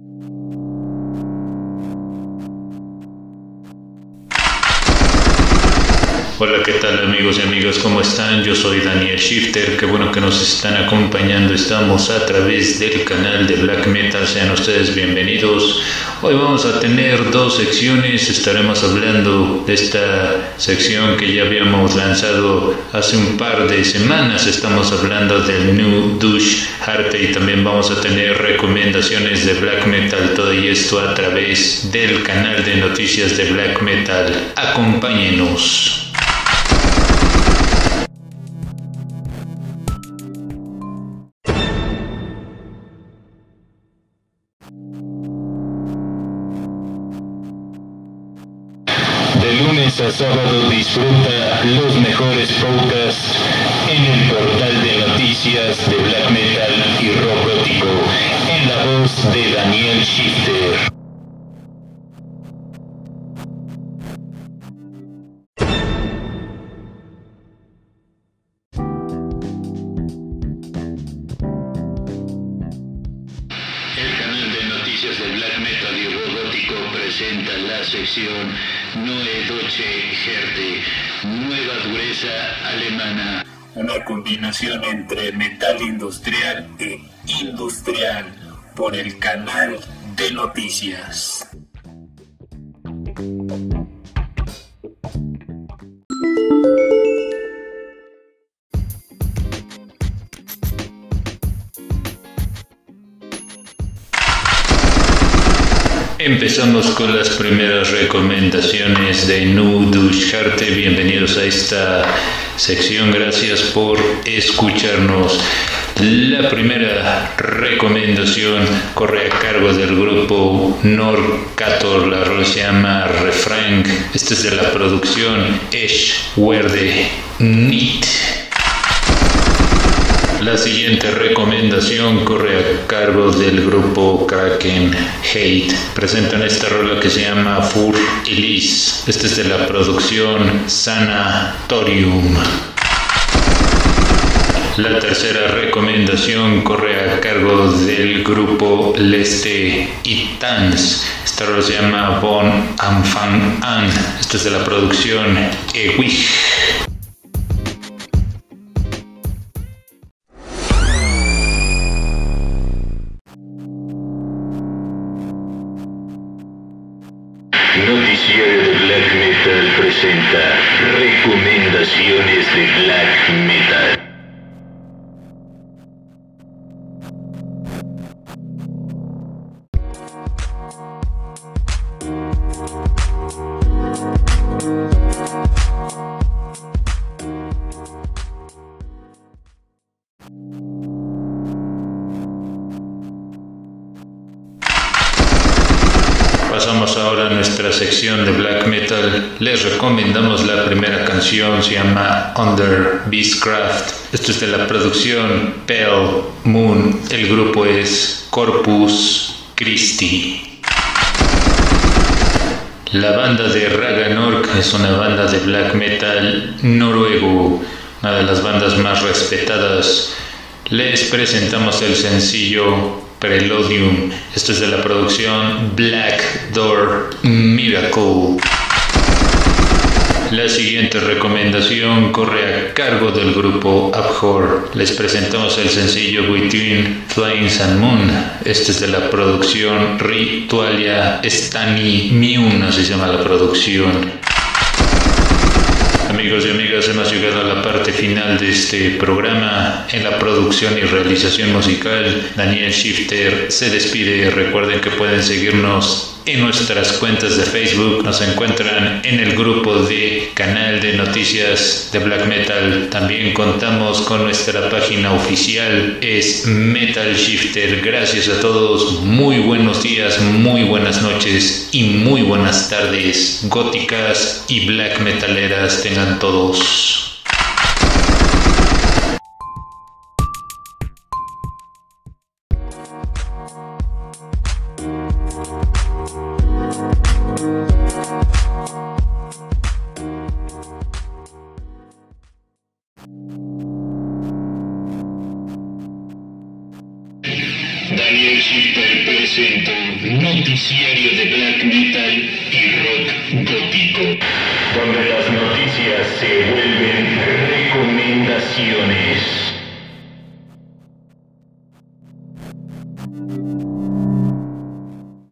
you Hola, ¿qué tal amigos y amigas? ¿Cómo están? Yo soy Daniel Shifter, qué bueno que nos están acompañando. Estamos a través del canal de Black Metal, sean ustedes bienvenidos. Hoy vamos a tener dos secciones, estaremos hablando de esta sección que ya habíamos lanzado hace un par de semanas. Estamos hablando del New Douche Arte y también vamos a tener recomendaciones de Black Metal, todo y esto a través del canal de noticias de Black Metal. Acompáñenos. De lunes a sábado disfruta los mejores podcasts en el portal de noticias de Black Metal y Rock Gótico en la voz de Daniel Shifter. El canal de noticias de Black Metal y Rock Presenta la sección Neue Deutsche Härte, nueva dureza alemana. Una combinación entre metal industrial e industrial por el canal de noticias. Empezamos con las primeras recomendaciones de Nu Dusharte. Bienvenidos a esta sección. Gracias por escucharnos. La primera recomendación corre a cargo del grupo Norcator. La rola se llama Refrain. Esta es de la producción Esh Werde Nit. La siguiente recomendación corre a cargo del grupo Kraken Hate. Presentan esta rola que se llama Fur Elise. Esta es de la producción Sanatorium. La tercera recomendación corre a cargo del grupo Leste Itans. Esta rola se llama Bon Amfang An. Esta es de la producción Ewig. Noticiero de Black Metal presenta recomendaciones de Black Metal. Pasamos ahora a nuestra sección de black metal. Les recomendamos la primera canción, se llama Under Beastcraft. Esto es de la producción Pale Moon. El grupo es Corpus Christi. La banda de Raganork es una banda de black metal noruego, una de las bandas más respetadas. Les presentamos el sencillo Preludium. Esto es de la producción Black Door Miracle. La siguiente recomendación corre a cargo del grupo Abhor. Les presentamos el sencillo Between Flames and Moon. Este es de la producción Ritualia Stani Miun, así se llama la producción. Amigos y amigas, hemos llegado a la parte final de este programa. En la producción y realización musical, Daniel Shifter se despide. Recuerden que pueden seguirnos en nuestras cuentas de Facebook. Nos encuentran en el grupo de canal de noticias de Black Metal. También contamos con nuestra página oficial, es Metal Shifter. Gracias a todos. Muy buenos días, muy buenas noches y muy buenas tardes. Góticas y black metaleras tengan todos. Shifter presentó Noticiario de black metal y rock gótico. Donde las noticias se vuelven recomendaciones.